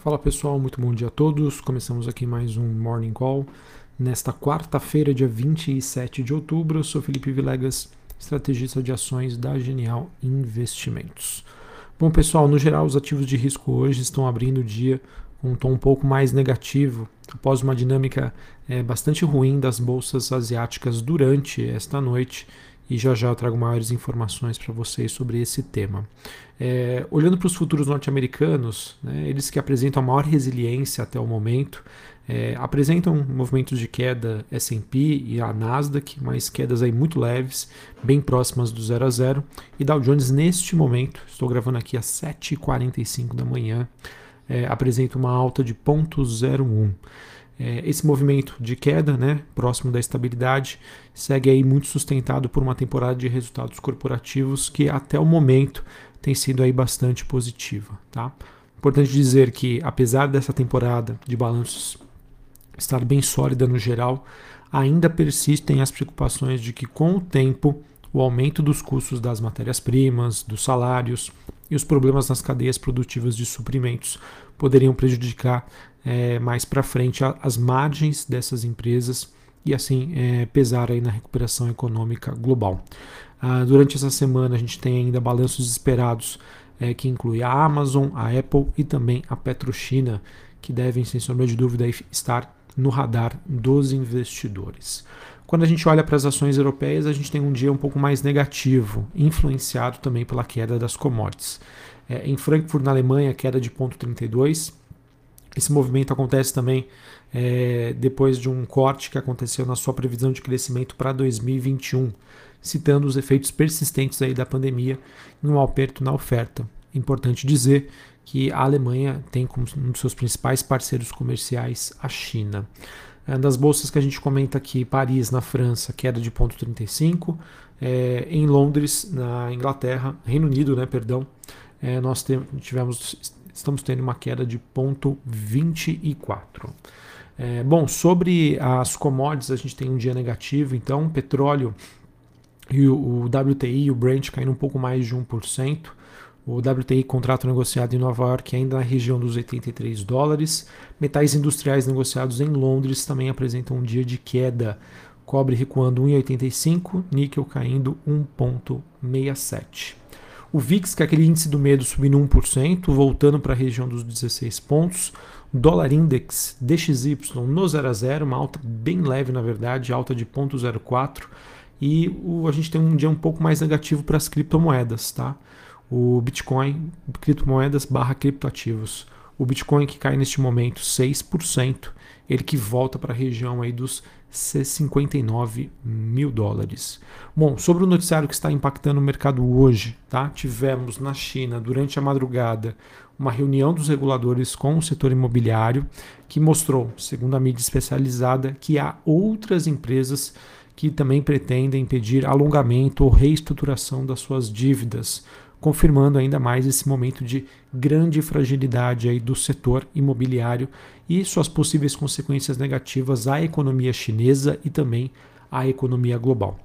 Fala pessoal, muito bom dia a todos. Começamos aqui mais um Morning Call. Nesta quarta-feira, dia 27 de outubro, eu sou Felipe Vilegas, estrategista de ações da Genial Investimentos. Bom pessoal, no geral, os ativos de risco hoje estão abrindo o dia com um tom um pouco mais negativo, após uma dinâmica é, bastante ruim das bolsas asiáticas durante esta noite e já já eu trago maiores informações para vocês sobre esse tema. É, olhando para os futuros norte-americanos, né, eles que apresentam a maior resiliência até o momento, é, apresentam movimentos de queda S&P e a Nasdaq, mas quedas aí muito leves, bem próximas do 0 a 0. E Dow Jones neste momento, estou gravando aqui às 7h45 da manhã, é, apresenta uma alta de 0,01. É, esse movimento de queda, né, próximo da estabilidade, segue aí muito sustentado por uma temporada de resultados corporativos que até o momento tem sido aí bastante positiva. Tá? Importante dizer que, apesar dessa temporada de balanços estar bem sólida no geral, ainda persistem as preocupações de que, com o tempo, o aumento dos custos das matérias-primas, dos salários e os problemas nas cadeias produtivas de suprimentos poderiam prejudicar é, mais para frente as margens dessas empresas e assim é, pesar aí na recuperação econômica global. Ah, durante essa semana a gente tem ainda balanços esperados é, que inclui a Amazon, a Apple e também a Petrochina, que devem, sem sombra de dúvida, estar no radar dos investidores. Quando a gente olha para as ações europeias, a gente tem um dia um pouco mais negativo, influenciado também pela queda das commodities. É, em Frankfurt, na Alemanha, queda de 0,32, esse movimento acontece também é, depois de um corte que aconteceu na sua previsão de crescimento para 2021, citando os efeitos persistentes aí da pandemia e um aperto na oferta. Importante dizer que a Alemanha tem como um dos seus principais parceiros comerciais a China. É, das bolsas que a gente comenta aqui, Paris, na França, queda de 0,35. É, em Londres, na Inglaterra, Reino Unido, né, perdão, é, nós tivemos estamos tendo uma queda de 0,24. É, bom, sobre as commodities, a gente tem um dia negativo, então petróleo e o, o WTI o Brent caindo um pouco mais de 1%. O WTI, contrato negociado em Nova York, ainda na região dos 83 dólares. Metais industriais negociados em Londres também apresentam um dia de queda. Cobre recuando 1,85, níquel caindo 1,67. O VIX, que é aquele índice do medo, subindo 1%, voltando para a região dos 16 pontos. Dólar Index DXY no 0 a 0, uma alta bem leve, na verdade, alta de 0,04. E o, a gente tem um dia um pouco mais negativo para as criptomoedas, tá? O Bitcoin, criptomoedas barra criptoativos. O Bitcoin que cai neste momento 6%, ele que volta para a região aí dos 59 mil dólares. Bom, sobre o noticiário que está impactando o mercado hoje, tá? tivemos na China, durante a madrugada, uma reunião dos reguladores com o setor imobiliário que mostrou, segundo a mídia especializada, que há outras empresas que também pretendem pedir alongamento ou reestruturação das suas dívidas, confirmando ainda mais esse momento de grande fragilidade aí do setor imobiliário e suas possíveis consequências negativas à economia chinesa e também à economia global.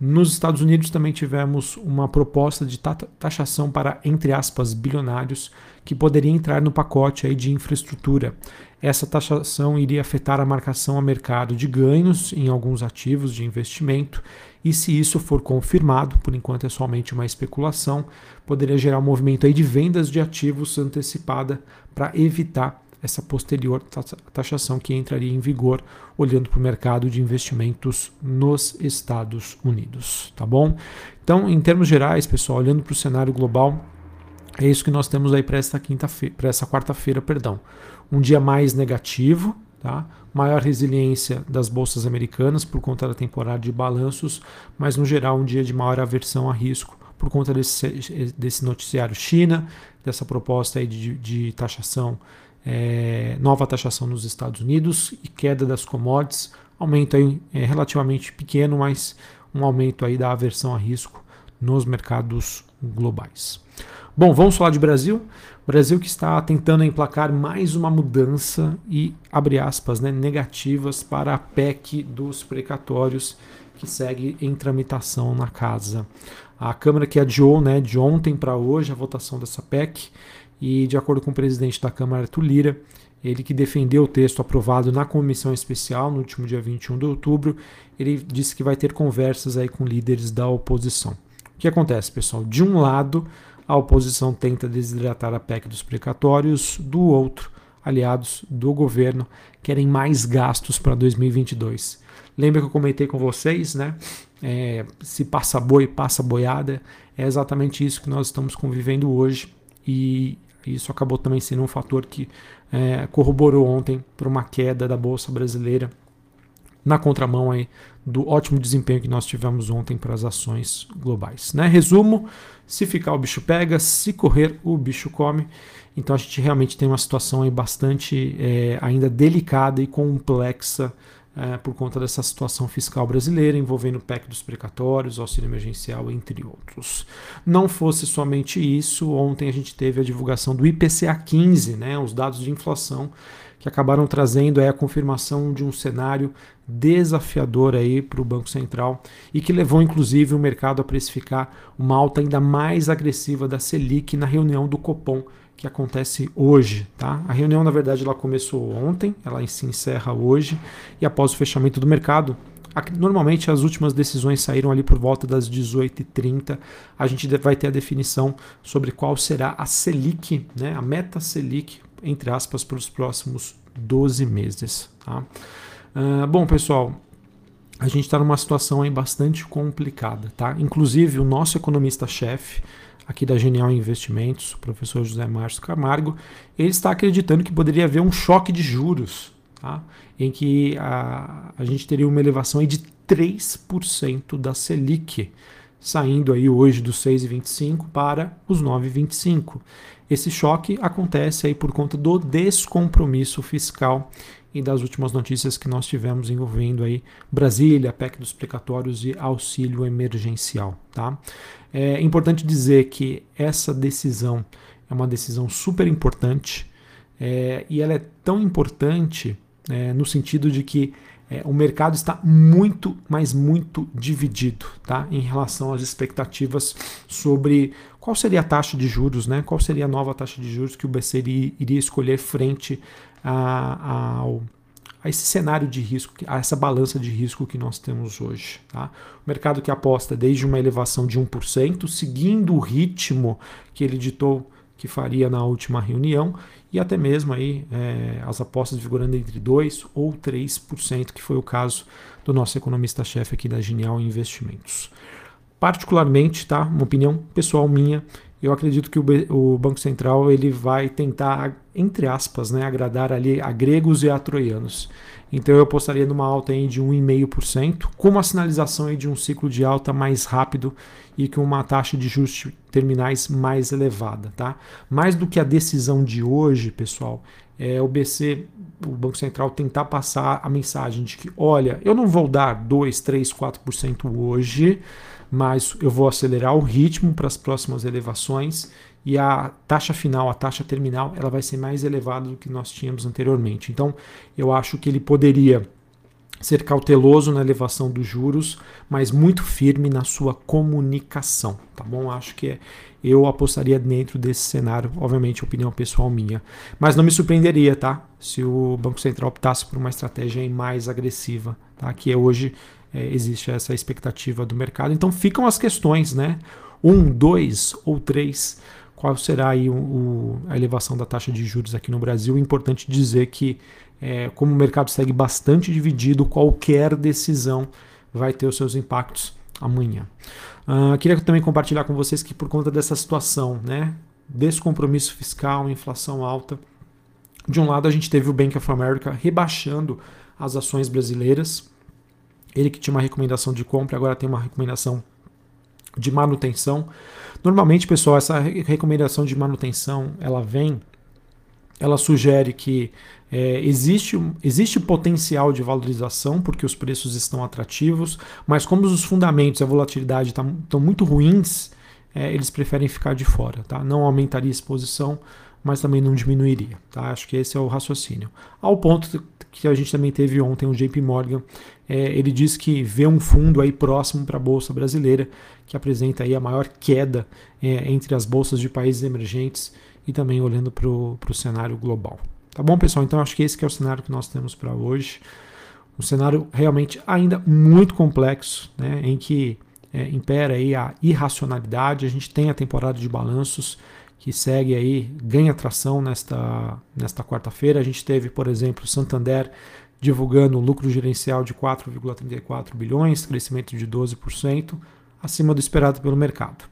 Nos Estados Unidos também tivemos uma proposta de taxação para, entre aspas, bilionários, que poderia entrar no pacote aí de infraestrutura. Essa taxação iria afetar a marcação a mercado de ganhos em alguns ativos de investimento, e se isso for confirmado, por enquanto é somente uma especulação, poderia gerar um movimento aí de vendas de ativos antecipada para evitar essa posterior taxação que entraria em vigor olhando para o mercado de investimentos nos Estados Unidos, tá bom? Então, em termos gerais, pessoal, olhando para o cenário global, é isso que nós temos aí para essa quinta-feira, para essa quarta-feira, perdão. Um dia mais negativo, tá? Maior resiliência das bolsas americanas por conta da temporada de balanços, mas no geral um dia de maior aversão a risco por conta desse, desse noticiário China, dessa proposta aí de, de taxação é, nova taxação nos Estados Unidos e queda das commodities, aumento aí, é, relativamente pequeno, mas um aumento aí da aversão a risco nos mercados globais. Bom, vamos falar de Brasil. Brasil que está tentando emplacar mais uma mudança e, abre aspas, né, negativas para a PEC dos precatórios que segue em tramitação na casa. A Câmara que adiou né, de ontem para hoje a votação dessa PEC e de acordo com o presidente da Câmara, Arthur Lira, ele que defendeu o texto aprovado na comissão especial no último dia 21 de outubro, ele disse que vai ter conversas aí com líderes da oposição. O que acontece, pessoal? De um lado, a oposição tenta desidratar a PEC dos precatórios, do outro, aliados do governo querem mais gastos para 2022. Lembra que eu comentei com vocês, né? É, se passa boi, passa boiada. É exatamente isso que nós estamos convivendo hoje. E isso acabou também sendo um fator que é, corroborou ontem para uma queda da Bolsa Brasileira na contramão aí do ótimo desempenho que nós tivemos ontem para as ações globais. Né? Resumo: se ficar o bicho pega, se correr o bicho come. Então a gente realmente tem uma situação aí bastante é, ainda delicada e complexa é, por conta dessa situação fiscal brasileira envolvendo o PEC dos precatórios, auxílio emergencial, entre outros. Não fosse somente isso, ontem a gente teve a divulgação do IPCA 15, né, os dados de inflação que acabaram trazendo aí a confirmação de um cenário desafiador aí para o Banco Central e que levou inclusive o mercado a precificar uma alta ainda mais agressiva da Selic na reunião do Copom que acontece hoje, tá? A reunião na verdade ela começou ontem, ela se encerra hoje e após o fechamento do mercado Normalmente as últimas decisões saíram ali por volta das 18h30. A gente vai ter a definição sobre qual será a Selic, né, a meta Selic, entre aspas, para os próximos 12 meses. Tá? Uh, bom, pessoal, a gente está numa situação aí bastante complicada. Tá? Inclusive, o nosso economista-chefe aqui da Genial Investimentos, o professor José Márcio Camargo, ele está acreditando que poderia haver um choque de juros, tá? em que a, a gente teria uma elevação aí de 3% da Selic, saindo aí hoje dos 6,25 para os 9,25. Esse choque acontece aí por conta do descompromisso fiscal e das últimas notícias que nós tivemos envolvendo aí Brasília, PEC dos precatórios e auxílio emergencial. Tá? É importante dizer que essa decisão é uma decisão super importante é, e ela é tão importante é, no sentido de que é, o mercado está muito, mas muito dividido tá? em relação às expectativas sobre qual seria a taxa de juros, né? qual seria a nova taxa de juros que o BC iria, escolher frente a, a, esse cenário de risco, a essa balança de risco que nós temos hoje. Tá? O mercado que aposta desde uma elevação de 1%, seguindo o ritmo que ele ditou que faria na última reunião e até mesmo aí é, as apostas vigorando entre 2% ou 3%, que foi o caso do nosso economista-chefe aqui da Genial Investimentos. Particularmente, tá, uma opinião pessoal minha, eu acredito que o, Banco Central ele vai tentar, entre aspas, né, agradar ali a gregos e a troianos. Então eu apostaria numa alta aí de 1,5%, com uma sinalização aí de um ciclo de alta mais rápido e com uma taxa de juros terminais mais elevada. Tá? Mais do que a decisão de hoje, pessoal, é o BC, o Banco Central, tentar passar a mensagem de que, olha, eu não vou dar 2, 3, 4% hoje, mas eu vou acelerar o ritmo para as próximas elevações e a taxa final, a taxa terminal, ela vai ser mais elevada do que nós tínhamos anteriormente. Então, eu acho que ele poderia ser cauteloso na elevação dos juros, mas muito firme na sua comunicação, tá bom? Acho que é, eu apostaria dentro desse cenário, obviamente, opinião pessoal minha. Mas não me surpreenderia, tá? Se o Banco Central optasse por uma estratégia mais agressiva, tá? Que é hoje é, existe essa expectativa do mercado. Então ficam as questões, né? Um, dois ou três qual será aí o, o, a elevação da taxa de juros aqui no Brasil. É importante dizer que é, como o mercado segue bastante dividido, qualquer decisão vai ter os seus impactos amanhã. Uh, queria também compartilhar com vocês que por conta dessa situação, né, descompromisso fiscal, inflação alta, de um lado a gente teve o Bank of America rebaixando as ações brasileiras. Ele que tinha uma recomendação de compra, agora tem uma recomendação de manutenção. Normalmente, pessoal, essa recomendação de manutenção, ela vem, ela sugere que é, existe, existe potencial de valorização porque os preços estão atrativos, mas como os fundamentos e a volatilidade estão tá, muito ruins, é, eles preferem ficar de fora. Tá? Não aumentaria a exposição, mas também não diminuiria. Tá? Acho que esse é o raciocínio. Ao ponto que a gente também teve ontem o JP Morgan, é, ele diz que vê um fundo aí próximo para a Bolsa Brasileira, que apresenta aí a maior queda é, entre as bolsas de países emergentes e também olhando para o cenário global. Tá bom, pessoal? Então acho que esse que é o cenário que nós temos para hoje. Um cenário realmente ainda muito complexo, né, em que é, impera aí a irracionalidade. A gente tem a temporada de balanços que segue aí, ganha tração nesta, nesta quarta-feira. A gente teve, por exemplo, Santander divulgando lucro gerencial de 4,34 bilhões, crescimento de 12%, acima do esperado pelo mercado.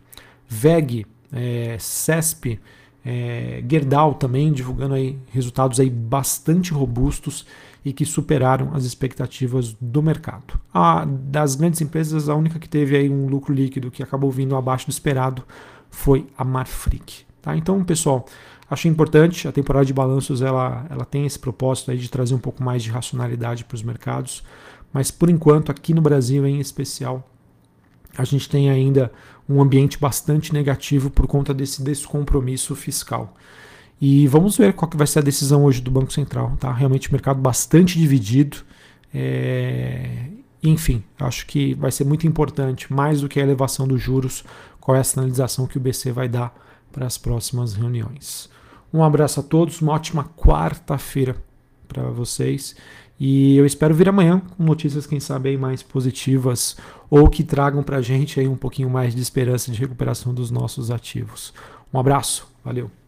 VEG, é, CESP, é, Gerdau também divulgando aí resultados aí bastante robustos e que superaram as expectativas do mercado. A, das grandes empresas, a única que teve aí um lucro líquido que acabou vindo abaixo do esperado foi a Marfrig. Tá? Então, pessoal, achei importante. A temporada de balanços ela, ela tem esse propósito aí de trazer um pouco mais de racionalidade para os mercados. Mas por enquanto, aqui no Brasil em especial, a gente tem ainda um ambiente bastante negativo por conta desse descompromisso fiscal. E vamos ver qual que vai ser a decisão hoje do Banco Central. Tá? Realmente o mercado bastante dividido. É... Enfim, acho que vai ser muito importante, mais do que a elevação dos juros, qual é a sinalização que o BC vai dar para as próximas reuniões. Um abraço a todos, uma ótima quarta-feira para vocês. E eu espero vir amanhã com notícias, quem sabe, aí mais positivas ou que tragam para a gente aí um pouquinho mais de esperança de recuperação dos nossos ativos. Um abraço, valeu!